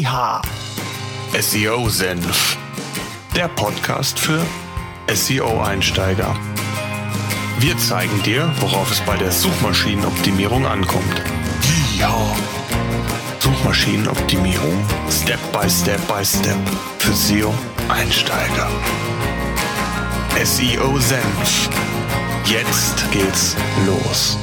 Yeehaw! SEO Senf. Der Podcast für SEO-Einsteiger. Wir zeigen dir, worauf es bei der Suchmaschinenoptimierung ankommt. Yeehaw! Suchmaschinenoptimierung Step by Step by Step für SEO-Einsteiger. SEO Senf. Jetzt geht's los.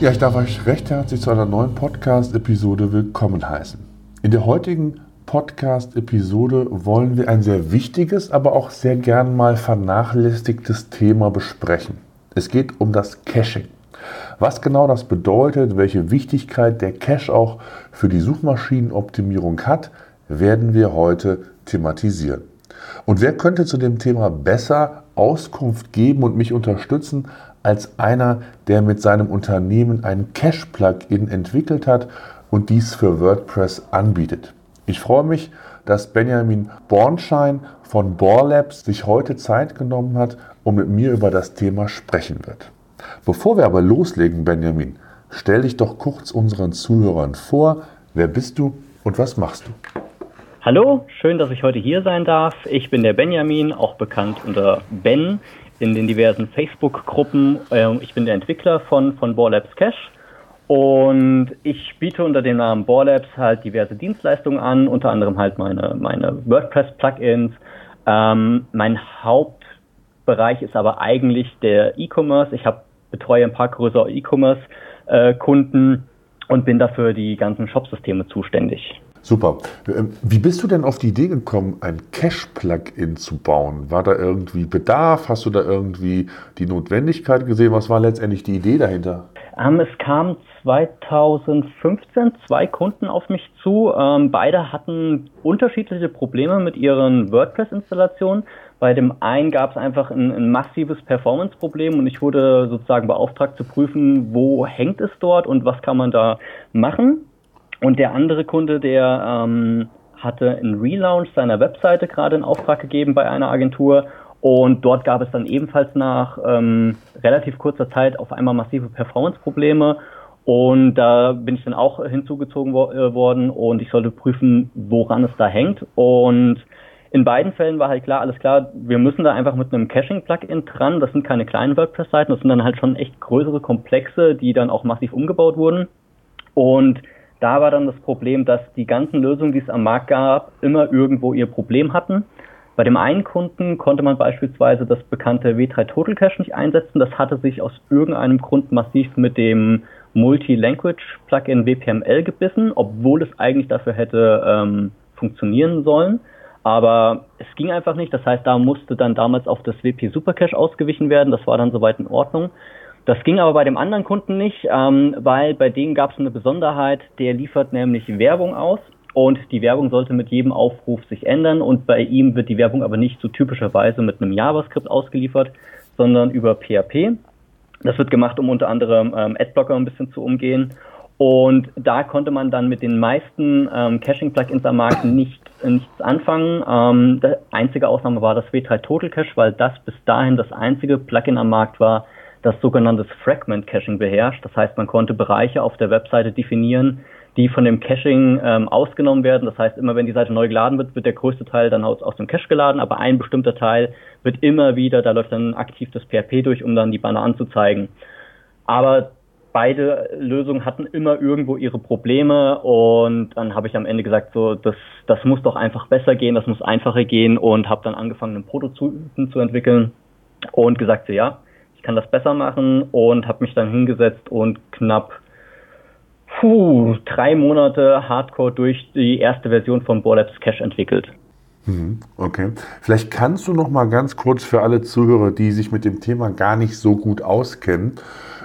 Ja, ich darf euch recht herzlich zu einer neuen Podcast-Episode willkommen heißen. In der heutigen Podcast-Episode wollen wir ein sehr wichtiges, aber auch sehr gern mal vernachlässigtes Thema besprechen. Es geht um das Caching. Was genau das bedeutet, welche Wichtigkeit der Cache auch für die Suchmaschinenoptimierung hat, werden wir heute thematisieren. Und wer könnte zu dem Thema besser Auskunft geben und mich unterstützen als einer, der mit seinem Unternehmen ein Cache-Plugin entwickelt hat und dies für WordPress anbietet. Ich freue mich, dass Benjamin Bornschein von Borlabs sich heute Zeit genommen hat und mit mir über das Thema sprechen wird. Bevor wir aber loslegen, Benjamin, stell dich doch kurz unseren Zuhörern vor. Wer bist du und was machst du? Hallo, schön, dass ich heute hier sein darf. Ich bin der Benjamin, auch bekannt unter Ben in den diversen Facebook-Gruppen. Ähm, ich bin der Entwickler von, von Borlabs Cache und ich biete unter dem Namen Borlabs halt diverse Dienstleistungen an, unter anderem halt meine, meine WordPress-Plugins. Ähm, mein Hauptbereich ist aber eigentlich der E-Commerce. Ich hab, betreue ein paar größere E-Commerce-Kunden äh, und bin dafür die ganzen Shop-Systeme zuständig. Super. Ähm, wie bist du denn auf die Idee gekommen, ein Cache-Plugin zu bauen? War da irgendwie Bedarf? Hast du da irgendwie die Notwendigkeit gesehen? Was war letztendlich die Idee dahinter? Ähm, es kamen 2015 zwei Kunden auf mich zu. Ähm, beide hatten unterschiedliche Probleme mit ihren WordPress-Installationen. Bei dem einen gab es einfach ein, ein massives Performance-Problem und ich wurde sozusagen beauftragt zu prüfen, wo hängt es dort und was kann man da machen. Und der andere Kunde, der ähm, hatte einen Relaunch seiner Webseite gerade in Auftrag gegeben bei einer Agentur und dort gab es dann ebenfalls nach ähm, relativ kurzer Zeit auf einmal massive Performance-Probleme und da bin ich dann auch hinzugezogen wo äh, worden und ich sollte prüfen, woran es da hängt und in beiden Fällen war halt klar, alles klar, wir müssen da einfach mit einem Caching-Plugin dran. Das sind keine kleinen WordPress-Seiten, das sind dann halt schon echt größere Komplexe, die dann auch massiv umgebaut wurden. Und da war dann das Problem, dass die ganzen Lösungen, die es am Markt gab, immer irgendwo ihr Problem hatten. Bei dem einen Kunden konnte man beispielsweise das bekannte W3 Total Cache nicht einsetzen. Das hatte sich aus irgendeinem Grund massiv mit dem Multi-Language Plugin WPML gebissen, obwohl es eigentlich dafür hätte ähm, funktionieren sollen. Aber es ging einfach nicht. Das heißt, da musste dann damals auf das WP Supercache ausgewichen werden. Das war dann soweit in Ordnung. Das ging aber bei dem anderen Kunden nicht, ähm, weil bei denen gab es eine Besonderheit, der liefert nämlich Werbung aus und die Werbung sollte mit jedem Aufruf sich ändern und bei ihm wird die Werbung aber nicht so typischerweise mit einem JavaScript ausgeliefert, sondern über PHP. Das wird gemacht, um unter anderem ähm, Adblocker ein bisschen zu umgehen. Und da konnte man dann mit den meisten ähm, Caching-Plugins am Markt nicht, nichts anfangen. Ähm, die einzige Ausnahme war das W3 Total Cache, weil das bis dahin das einzige Plugin am Markt war, das sogenannte Fragment Caching beherrscht. Das heißt, man konnte Bereiche auf der Webseite definieren, die von dem Caching ähm, ausgenommen werden. Das heißt, immer wenn die Seite neu geladen wird, wird der größte Teil dann aus, aus dem Cache geladen, aber ein bestimmter Teil wird immer wieder, da läuft dann aktiv das PHP durch, um dann die Banner anzuzeigen. Aber beide Lösungen hatten immer irgendwo ihre Probleme und dann habe ich am Ende gesagt, so das, das muss doch einfach besser gehen, das muss einfacher gehen und habe dann angefangen, einen Prototypen zu entwickeln und gesagt, so ja, ich kann das besser machen und habe mich dann hingesetzt und knapp puh, drei Monate Hardcore durch die erste Version von Borlabs Cache entwickelt. Mhm, okay. Vielleicht kannst du noch mal ganz kurz für alle Zuhörer, die sich mit dem Thema gar nicht so gut auskennen,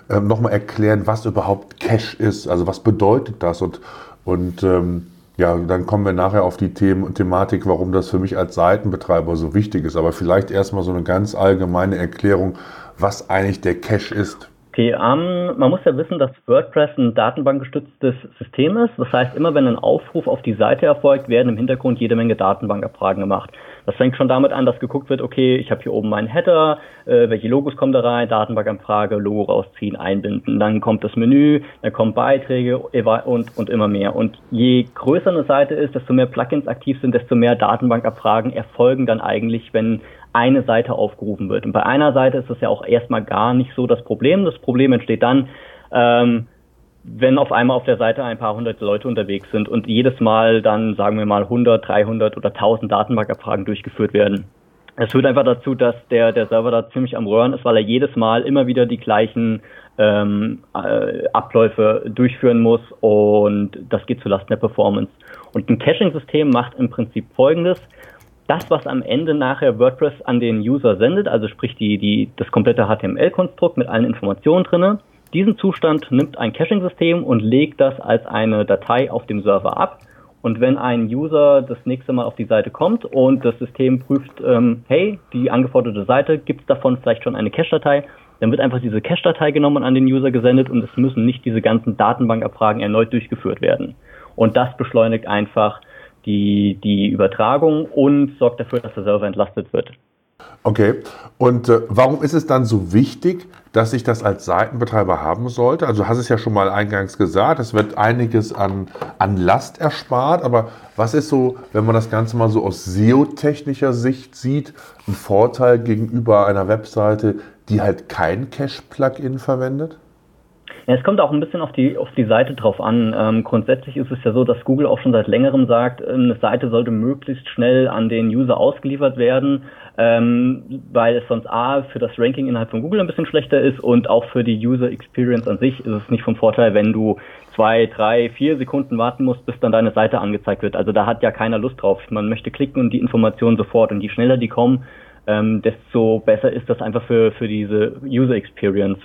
ähm, noch mal erklären, was überhaupt Cache ist. Also was bedeutet das? Und, und ähm, ja, dann kommen wir nachher auf die Themen, Thematik, warum das für mich als Seitenbetreiber so wichtig ist. Aber vielleicht erstmal so eine ganz allgemeine Erklärung, was eigentlich der Cache ist. Okay, ähm, man muss ja wissen, dass WordPress ein datenbankgestütztes System ist. Das heißt, immer wenn ein Aufruf auf die Seite erfolgt, werden im Hintergrund jede Menge Datenbankabfragen gemacht. Das fängt schon damit an, dass geguckt wird, okay, ich habe hier oben meinen Header, äh, welche Logos kommen da rein, Datenbankanfrage, Logo rausziehen, einbinden. Dann kommt das Menü, dann kommen Beiträge und, und immer mehr. Und je größer eine Seite ist, desto mehr Plugins aktiv sind, desto mehr Datenbankabfragen erfolgen dann eigentlich, wenn eine Seite aufgerufen wird. Und bei einer Seite ist das ja auch erstmal gar nicht so das Problem. Das Problem entsteht dann, ähm, wenn auf einmal auf der Seite ein paar hundert Leute unterwegs sind und jedes Mal dann, sagen wir mal, 100, 300 oder 1000 Datenbankabfragen durchgeführt werden. Es führt einfach dazu, dass der, der Server da ziemlich am Röhren ist, weil er jedes Mal immer wieder die gleichen ähm, äh, Abläufe durchführen muss und das geht zulasten der Performance. Und ein Caching-System macht im Prinzip Folgendes das, was am Ende nachher WordPress an den User sendet, also sprich die, die, das komplette HTML-Konstrukt mit allen Informationen drinne, diesen Zustand nimmt ein Caching-System und legt das als eine Datei auf dem Server ab. Und wenn ein User das nächste Mal auf die Seite kommt und das System prüft, ähm, hey, die angeforderte Seite, gibt es davon vielleicht schon eine Cache-Datei, dann wird einfach diese Cache-Datei genommen und an den User gesendet und es müssen nicht diese ganzen Datenbankabfragen erneut durchgeführt werden. Und das beschleunigt einfach die, die Übertragung und sorgt dafür, dass der Server entlastet wird. Okay, und äh, warum ist es dann so wichtig, dass ich das als Seitenbetreiber haben sollte? Also du hast es ja schon mal eingangs gesagt, es wird einiges an, an Last erspart, aber was ist so, wenn man das Ganze mal so aus SEO-technischer Sicht sieht, ein Vorteil gegenüber einer Webseite, die halt kein Cache-Plugin verwendet? Ja, es kommt auch ein bisschen auf die, auf die Seite drauf an. Ähm, grundsätzlich ist es ja so, dass Google auch schon seit längerem sagt, eine Seite sollte möglichst schnell an den User ausgeliefert werden, ähm, weil es sonst A für das Ranking innerhalb von Google ein bisschen schlechter ist und auch für die User Experience an sich ist es nicht vom Vorteil, wenn du zwei, drei, vier Sekunden warten musst, bis dann deine Seite angezeigt wird. Also da hat ja keiner Lust drauf. Man möchte klicken und die Informationen sofort und je schneller die kommen, ähm, desto besser ist das einfach für, für diese User Experience.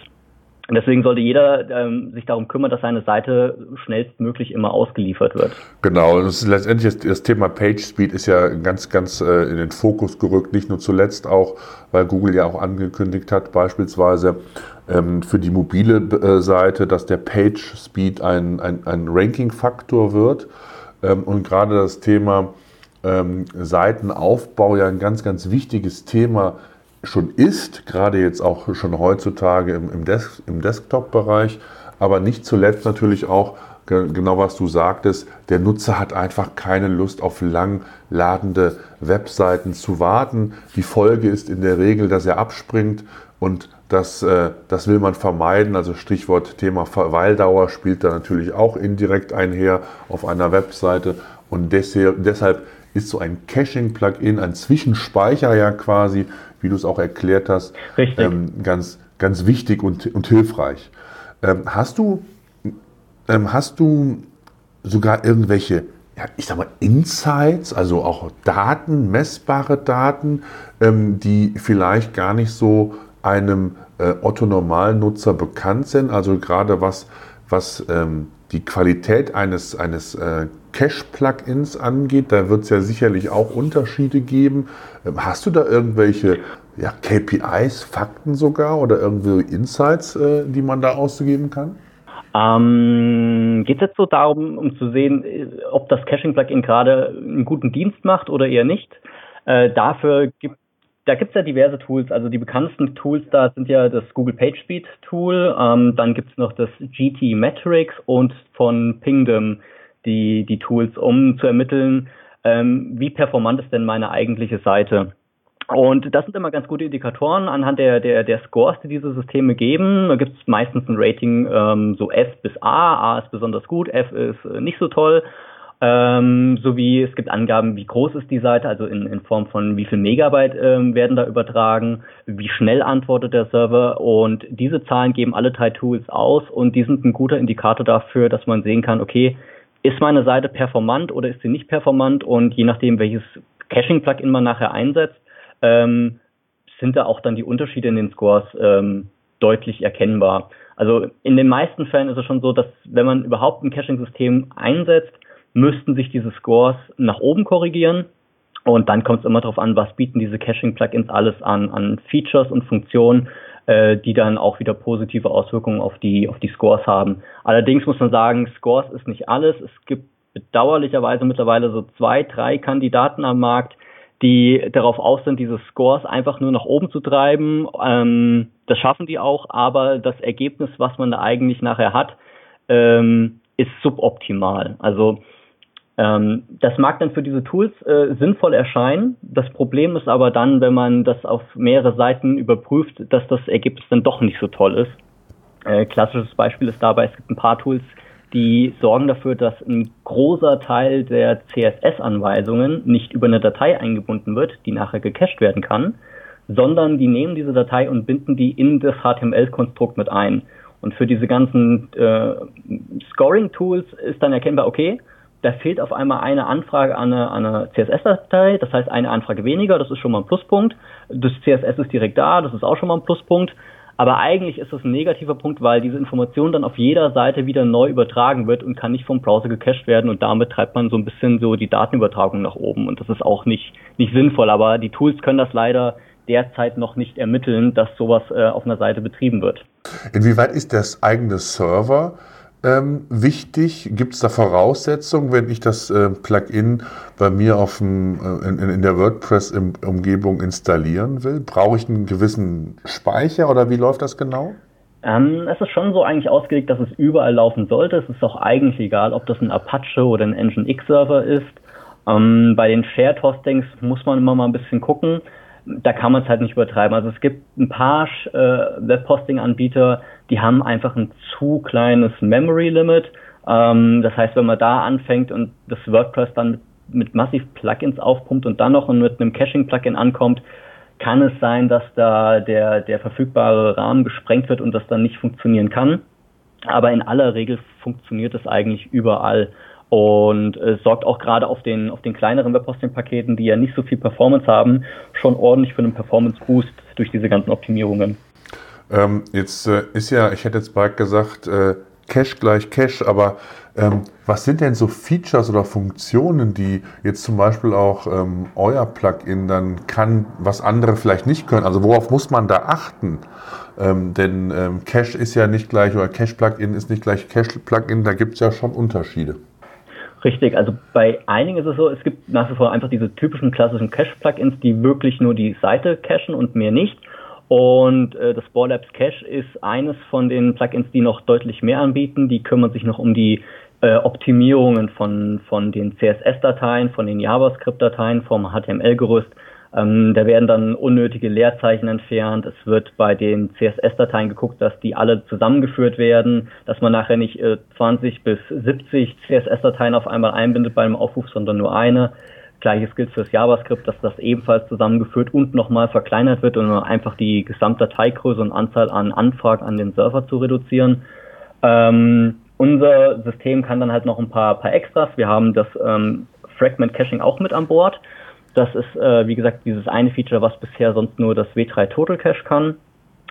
Und deswegen sollte jeder ähm, sich darum kümmern, dass seine Seite schnellstmöglich immer ausgeliefert wird. Genau, das ist letztendlich das, das Thema Page Speed ist ja ganz, ganz äh, in den Fokus gerückt, nicht nur zuletzt auch, weil Google ja auch angekündigt hat, beispielsweise ähm, für die mobile äh, Seite, dass der Page Speed ein, ein, ein Ranking-Faktor wird. Ähm, und gerade das Thema ähm, Seitenaufbau ja ein ganz, ganz wichtiges Thema schon ist, gerade jetzt auch schon heutzutage im, im, Des im Desktop-Bereich, aber nicht zuletzt natürlich auch genau was du sagtest, der Nutzer hat einfach keine Lust auf lang ladende Webseiten zu warten. Die Folge ist in der Regel, dass er abspringt und das, äh, das will man vermeiden. Also Stichwort Thema Verweildauer spielt da natürlich auch indirekt einher auf einer Webseite und deshalb ist so ein Caching-Plugin, ein Zwischenspeicher ja quasi, wie du es auch erklärt hast, ähm, ganz, ganz wichtig und, und hilfreich. Ähm, hast du, ähm, hast du sogar irgendwelche, ja, ich sag mal, Insights, also auch Daten, messbare Daten, ähm, die vielleicht gar nicht so einem äh, Otto-Normalnutzer bekannt sind? Also gerade was, was ähm, die Qualität eines, eines äh, Cache-Plugins angeht, da wird es ja sicherlich auch Unterschiede geben. Ähm, hast du da irgendwelche ja, KPIs, Fakten sogar oder irgendwie Insights, äh, die man da auszugeben kann? Ähm, Geht es jetzt so darum, um zu sehen, ob das Caching-Plugin gerade einen guten Dienst macht oder eher nicht? Äh, dafür gibt da gibt es ja diverse Tools. Also die bekanntesten Tools da sind ja das Google PageSpeed Tool, ähm, dann gibt es noch das GT Metrics und von Pingdom die, die Tools, um zu ermitteln, ähm, wie performant ist denn meine eigentliche Seite. Und das sind immer ganz gute Indikatoren anhand der, der, der Scores, die diese Systeme geben. Da gibt es meistens ein Rating ähm, so F bis A. A ist besonders gut, F ist äh, nicht so toll. Ähm, sowie es gibt Angaben, wie groß ist die Seite, also in, in Form von wie viel Megabyte ähm, werden da übertragen, wie schnell antwortet der Server und diese Zahlen geben alle drei Tools aus und die sind ein guter Indikator dafür, dass man sehen kann, okay, ist meine Seite performant oder ist sie nicht performant und je nachdem, welches Caching-Plugin man nachher einsetzt, ähm, sind da auch dann die Unterschiede in den Scores ähm, deutlich erkennbar. Also in den meisten Fällen ist es schon so, dass wenn man überhaupt ein Caching-System einsetzt, müssten sich diese Scores nach oben korrigieren. Und dann kommt es immer darauf an, was bieten diese Caching-Plugins alles an, an Features und Funktionen, äh, die dann auch wieder positive Auswirkungen auf die, auf die Scores haben. Allerdings muss man sagen, Scores ist nicht alles. Es gibt bedauerlicherweise mittlerweile so zwei, drei Kandidaten am Markt, die darauf aus sind, diese Scores einfach nur nach oben zu treiben. Ähm, das schaffen die auch, aber das Ergebnis, was man da eigentlich nachher hat, ähm, ist suboptimal. Also ähm, das mag dann für diese Tools äh, sinnvoll erscheinen. Das Problem ist aber dann, wenn man das auf mehrere Seiten überprüft, dass das Ergebnis dann doch nicht so toll ist. Äh, klassisches Beispiel ist dabei, es gibt ein paar Tools, die sorgen dafür, dass ein großer Teil der CSS-Anweisungen nicht über eine Datei eingebunden wird, die nachher gecached werden kann, sondern die nehmen diese Datei und binden die in das HTML-Konstrukt mit ein. Und für diese ganzen äh, Scoring-Tools ist dann erkennbar, okay, da fehlt auf einmal eine Anfrage an eine, eine CSS-Datei, das heißt eine Anfrage weniger, das ist schon mal ein Pluspunkt. Das CSS ist direkt da, das ist auch schon mal ein Pluspunkt. Aber eigentlich ist das ein negativer Punkt, weil diese Information dann auf jeder Seite wieder neu übertragen wird und kann nicht vom Browser gecached werden und damit treibt man so ein bisschen so die Datenübertragung nach oben und das ist auch nicht, nicht sinnvoll. Aber die Tools können das leider derzeit noch nicht ermitteln, dass sowas äh, auf einer Seite betrieben wird. Inwieweit ist das eigene Server ähm, wichtig? Gibt es da Voraussetzungen, wenn ich das äh, Plugin bei mir auf dem, äh, in, in, der WordPress-Umgebung installieren will? Brauche ich einen gewissen Speicher oder wie läuft das genau? Ähm, es ist schon so eigentlich ausgelegt, dass es überall laufen sollte. Es ist auch eigentlich egal, ob das ein Apache oder ein Nginx-Server ist. Ähm, bei den Shared Hostings muss man immer mal ein bisschen gucken da kann man es halt nicht übertreiben. Also es gibt ein paar äh, Webhosting-Anbieter, die haben einfach ein zu kleines Memory Limit. Ähm, das heißt, wenn man da anfängt und das WordPress dann mit, mit massiv Plugins aufpumpt und dann noch mit einem Caching-Plugin ankommt, kann es sein, dass da der, der verfügbare Rahmen gesprengt wird und das dann nicht funktionieren kann. Aber in aller Regel funktioniert es eigentlich überall und äh, sorgt auch gerade auf den, auf den kleineren Webhosting-Paketen, die ja nicht so viel Performance haben, schon ordentlich für einen Performance-Boost durch diese ganzen Optimierungen. Ähm, jetzt äh, ist ja, ich hätte jetzt bald gesagt, äh, Cache gleich Cache, aber ähm, was sind denn so Features oder Funktionen, die jetzt zum Beispiel auch ähm, euer Plugin dann kann, was andere vielleicht nicht können? Also worauf muss man da achten? Ähm, denn ähm, Cache ist ja nicht gleich, oder Cache-Plugin ist nicht gleich Cache-Plugin, da gibt es ja schon Unterschiede. Richtig, also bei einigen ist es so, es gibt nach wie vor einfach diese typischen klassischen Cache-Plugins, die wirklich nur die Seite cachen und mehr nicht. Und äh, das Borlabs Cache ist eines von den Plugins, die noch deutlich mehr anbieten. Die kümmern sich noch um die äh, Optimierungen von, von den CSS-Dateien, von den JavaScript-Dateien, vom HTML-Gerüst ähm, da werden dann unnötige Leerzeichen entfernt. Es wird bei den CSS-Dateien geguckt, dass die alle zusammengeführt werden, dass man nachher nicht äh, 20 bis 70 CSS-Dateien auf einmal einbindet bei einem Aufruf, sondern nur eine. Gleiches gilt fürs JavaScript, dass das ebenfalls zusammengeführt und nochmal verkleinert wird, um einfach die Gesamtdateigröße und Anzahl an Anfragen an den Server zu reduzieren. Ähm, unser System kann dann halt noch ein paar, paar Extras. Wir haben das ähm, Fragment Caching auch mit an Bord. Das ist, äh, wie gesagt, dieses eine Feature, was bisher sonst nur das W3 Total Cache kann.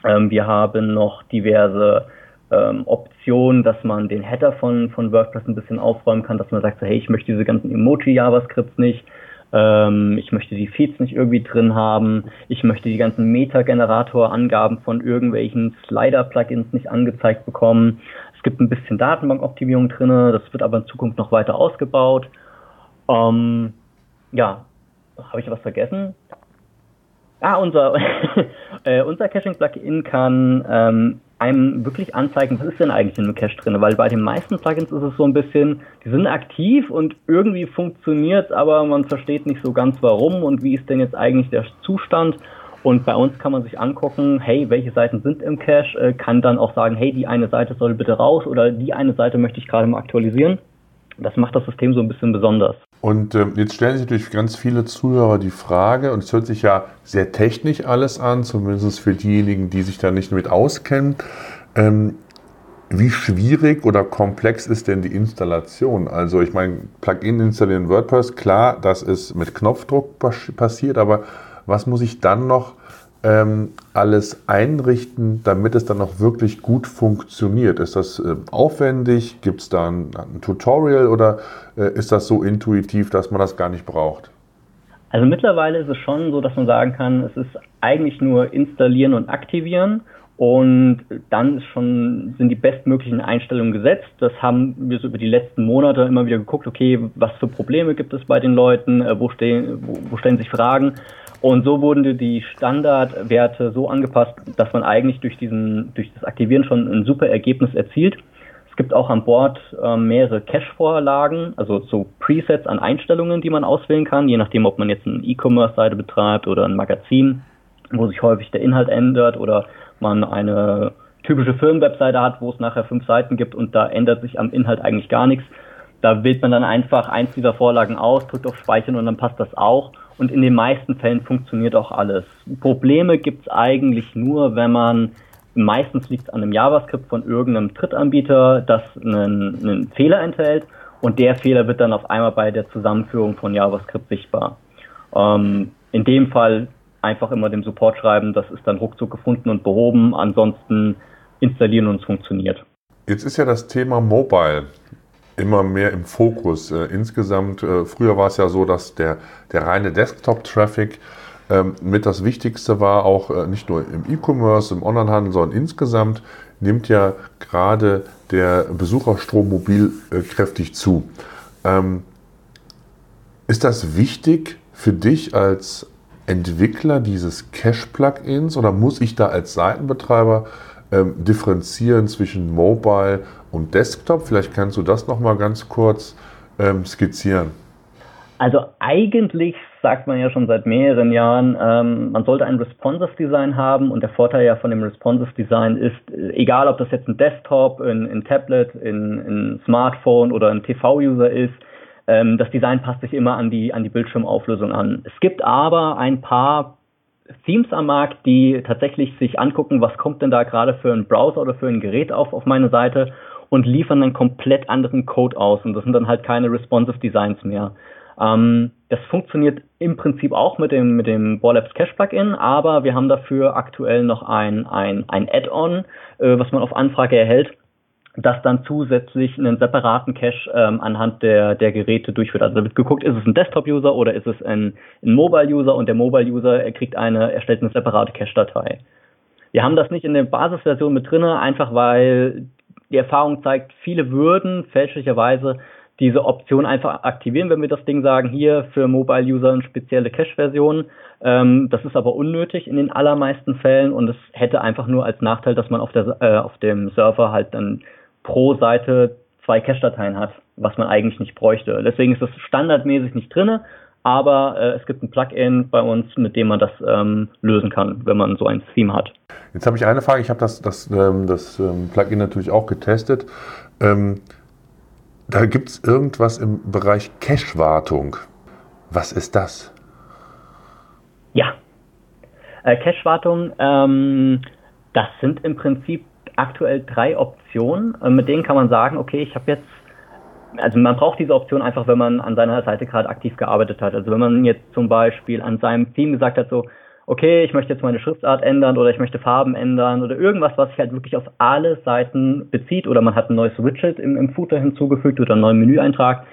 Ähm, wir haben noch diverse ähm, Optionen, dass man den Header von, von WordPress ein bisschen aufräumen kann, dass man sagt, so, hey, ich möchte diese ganzen Emoji-JavaScripts nicht, ähm, ich möchte die Feeds nicht irgendwie drin haben, ich möchte die ganzen Meta-Generator-Angaben von irgendwelchen Slider-Plugins nicht angezeigt bekommen. Es gibt ein bisschen Datenbankoptimierung drin, das wird aber in Zukunft noch weiter ausgebaut. Ähm, ja, habe ich was vergessen? Ah, unser, äh, unser Caching-Plugin kann ähm, einem wirklich anzeigen, was ist denn eigentlich in einem Cache drin? Weil bei den meisten Plugins ist es so ein bisschen, die sind aktiv und irgendwie funktioniert, aber man versteht nicht so ganz warum und wie ist denn jetzt eigentlich der Zustand. Und bei uns kann man sich angucken, hey, welche Seiten sind im Cache, äh, kann dann auch sagen, hey, die eine Seite soll bitte raus oder die eine Seite möchte ich gerade mal aktualisieren. Das macht das System so ein bisschen besonders. Und äh, jetzt stellen sich natürlich ganz viele Zuhörer die Frage, und es hört sich ja sehr technisch alles an, zumindest für diejenigen, die sich da nicht mit auskennen. Ähm, wie schwierig oder komplex ist denn die Installation? Also ich meine, Plugin installieren WordPress, klar, das ist mit Knopfdruck passiert, aber was muss ich dann noch ähm, alles einrichten, damit es dann auch wirklich gut funktioniert? Ist das äh, aufwendig? Gibt es da ein, ein, Tutorial oder äh, ist das so intuitiv, dass man das gar nicht braucht? Also mittlerweile ist es schon so, dass man sagen kann, es ist eigentlich nur installieren und aktivieren Und dann schon, sind die bestmöglichen Einstellungen gesetzt. Das haben wir so über die letzten Monate immer wieder geguckt, okay, was für Probleme gibt es bei den Leuten, äh, wo, stehen, wo, wo stellen sich Fragen. Und so wurden die Standardwerte so angepasst, dass man eigentlich durch diesen, durch das Aktivieren schon ein super Ergebnis erzielt. Es gibt auch an Bord äh, mehrere Cache-Vorlagen, also so Presets an Einstellungen, die man auswählen kann, je nachdem, ob man jetzt eine E-Commerce-Seite betreibt oder ein Magazin, wo sich häufig der Inhalt ändert oder man eine typische Firmenwebseite hat, wo es nachher fünf Seiten gibt und da ändert sich am Inhalt eigentlich gar nichts. Da wählt man dann einfach eins dieser Vorlagen aus, drückt auf Speichern und dann passt das auch. Und in den meisten Fällen funktioniert auch alles. Probleme gibt es eigentlich nur, wenn man, meistens liegt es an einem JavaScript von irgendeinem Drittanbieter, das einen, einen Fehler enthält und der Fehler wird dann auf einmal bei der Zusammenführung von JavaScript sichtbar. Ähm, in dem Fall einfach immer dem Support schreiben, das ist dann ruckzuck gefunden und behoben, ansonsten installieren und es funktioniert. Jetzt ist ja das Thema Mobile immer mehr im Fokus. Äh, insgesamt, äh, früher war es ja so, dass der, der reine Desktop-Traffic ähm, mit das Wichtigste war, auch äh, nicht nur im E-Commerce, im Onlinehandel, sondern insgesamt nimmt ja gerade der Besucherstrom mobil äh, kräftig zu. Ähm, ist das wichtig für dich als Entwickler dieses Cache-Plugins oder muss ich da als Seitenbetreiber ähm, differenzieren zwischen Mobile und Desktop? Vielleicht kannst du das nochmal ganz kurz ähm, skizzieren. Also eigentlich sagt man ja schon seit mehreren Jahren, ähm, man sollte ein responsive Design haben und der Vorteil ja von dem responsive Design ist, äh, egal ob das jetzt ein Desktop, ein, ein Tablet, ein, ein Smartphone oder ein TV-User ist, das Design passt sich immer an die, an die Bildschirmauflösung an. Es gibt aber ein paar Themes am Markt, die tatsächlich sich angucken, was kommt denn da gerade für ein Browser oder für ein Gerät auf, auf meine Seite und liefern dann komplett anderen Code aus. Und das sind dann halt keine responsive Designs mehr. Ähm, das funktioniert im Prinzip auch mit dem, mit dem Borlabs Cache Plugin, aber wir haben dafür aktuell noch ein, ein, ein Add-on, äh, was man auf Anfrage erhält, das dann zusätzlich einen separaten Cache ähm, anhand der, der Geräte durchführt. Also da wird geguckt, ist es ein Desktop-User oder ist es ein, ein Mobile-User und der Mobile-User kriegt eine, erstellt eine separate Cache-Datei. Wir haben das nicht in der Basisversion mit drinne, einfach weil die Erfahrung zeigt, viele würden fälschlicherweise diese Option einfach aktivieren, wenn wir das Ding sagen, hier für Mobile-User eine spezielle Cache-Version. Ähm, das ist aber unnötig in den allermeisten Fällen und es hätte einfach nur als Nachteil, dass man auf, der, äh, auf dem Server halt dann pro Seite zwei Cache-Dateien hat, was man eigentlich nicht bräuchte. Deswegen ist das standardmäßig nicht drinne, aber äh, es gibt ein Plugin bei uns, mit dem man das ähm, lösen kann, wenn man so ein Theme hat. Jetzt habe ich eine Frage. Ich habe das, das, ähm, das ähm, Plugin natürlich auch getestet. Ähm, da gibt es irgendwas im Bereich Cache-Wartung. Was ist das? Ja, äh, Cache-Wartung, ähm, das sind im Prinzip aktuell drei Optionen. Mit denen kann man sagen, okay, ich habe jetzt, also man braucht diese Option einfach, wenn man an seiner Seite gerade aktiv gearbeitet hat. Also wenn man jetzt zum Beispiel an seinem Theme gesagt hat, so, okay, ich möchte jetzt meine Schriftart ändern oder ich möchte Farben ändern oder irgendwas, was sich halt wirklich auf alle Seiten bezieht oder man hat ein neues Widget im, im Footer hinzugefügt oder einen neuen Menüeintrag,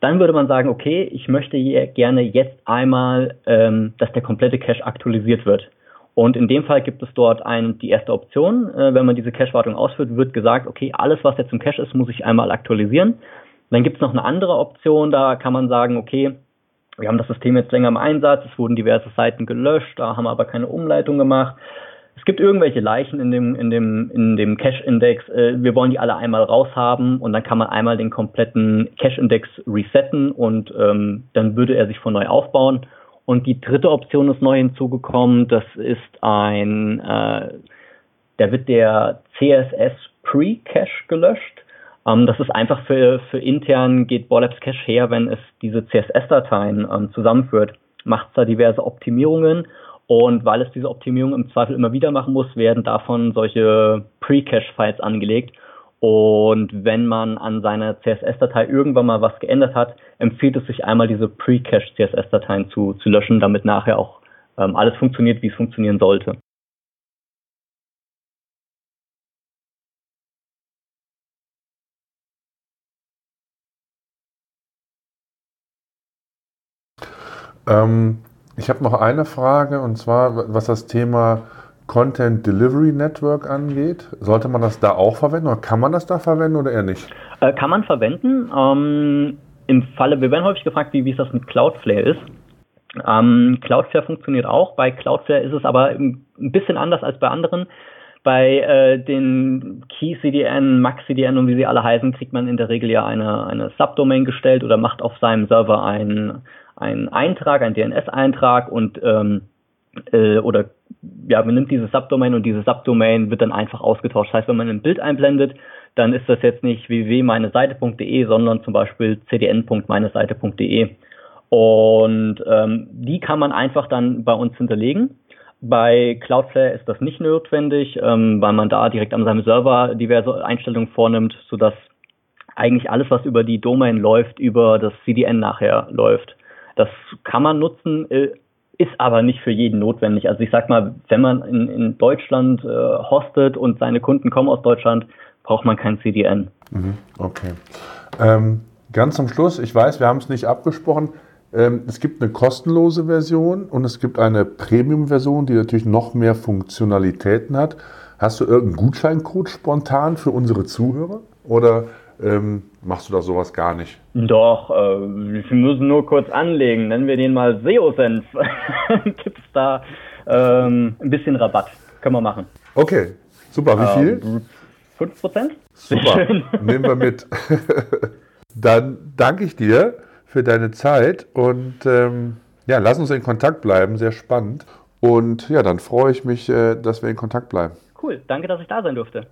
dann würde man sagen, okay, ich möchte gerne jetzt einmal, ähm, dass der komplette Cache aktualisiert wird. Und in dem Fall gibt es dort ein, die erste Option. Äh, wenn man diese Cache-Wartung ausführt, wird gesagt, okay, alles, was jetzt im Cache ist, muss ich einmal aktualisieren. Dann gibt es noch eine andere Option, da kann man sagen, okay, wir haben das System jetzt länger im Einsatz, es wurden diverse Seiten gelöscht, da haben wir aber keine Umleitung gemacht. Es gibt irgendwelche Leichen in dem, in dem, in dem Cache-Index. Äh, wir wollen die alle einmal raushaben und dann kann man einmal den kompletten Cache-Index resetten und ähm, dann würde er sich von neu aufbauen. Und die dritte Option ist neu hinzugekommen. Das ist ein, äh, da wird der CSS Pre-Cache gelöscht. Ähm, das ist einfach für, für intern geht Borlabs Cache her, wenn es diese CSS-Dateien ähm, zusammenführt, macht es da diverse Optimierungen. Und weil es diese Optimierung im Zweifel immer wieder machen muss, werden davon solche Pre-Cache-Files angelegt. Und wenn man an seiner CSS-Datei irgendwann mal was geändert hat, empfiehlt es sich einmal diese Pre-Cache-CSS-Dateien zu, zu löschen, damit nachher auch ähm, alles funktioniert, wie es funktionieren sollte. Ähm, ich habe noch eine Frage und zwar, was das Thema Content Delivery Network angeht? Sollte man das da auch verwenden oder kann man das da verwenden oder eher nicht? Äh, kann man verwenden. Ähm, Im Falle, wir werden häufig gefragt, wie, wie es das mit Cloudflare ist. Ähm, Cloudflare funktioniert auch. Bei Cloudflare ist es aber ein bisschen anders als bei anderen. Bei äh, den Key CDN, Max CDN und wie sie alle heißen, kriegt man in der Regel ja eine, eine Subdomain gestellt oder macht auf seinem Server einen, einen Eintrag, einen DNS-Eintrag und ähm, äh, oder ja, man nimmt diese Subdomain und diese Subdomain wird dann einfach ausgetauscht. Das heißt, wenn man ein Bild einblendet, dann ist das jetzt nicht www.meineseite.de, sondern zum Beispiel cdn.meineseite.de. Und ähm, die kann man einfach dann bei uns hinterlegen. Bei Cloudflare ist das nicht notwendig, ähm, weil man da direkt an seinem Server diverse Einstellungen vornimmt, sodass eigentlich alles, was über die Domain läuft, über das CDN nachher läuft. Das kann man nutzen, äh, ist aber nicht für jeden notwendig. Also ich sag mal, wenn man in, in Deutschland äh, hostet und seine Kunden kommen aus Deutschland, braucht man kein CDN. Mhm, okay. Ähm, ganz zum Schluss, ich weiß, wir haben es nicht abgesprochen. Ähm, es gibt eine kostenlose Version und es gibt eine Premium-Version, die natürlich noch mehr Funktionalitäten hat. Hast du irgendeinen Gutscheincode spontan für unsere Zuhörer? Oder ähm, machst du da sowas gar nicht? Doch, äh, wir müssen nur kurz anlegen. Nennen wir den mal SEO-Sense. Gibt es da ähm, ein bisschen Rabatt. Können wir machen. Okay, super. Wie viel? Ähm, 5%? Super, nehmen wir mit. Dann danke ich dir für deine Zeit und ähm, ja, lass uns in Kontakt bleiben. Sehr spannend. Und ja, dann freue ich mich, äh, dass wir in Kontakt bleiben. Cool, danke, dass ich da sein durfte.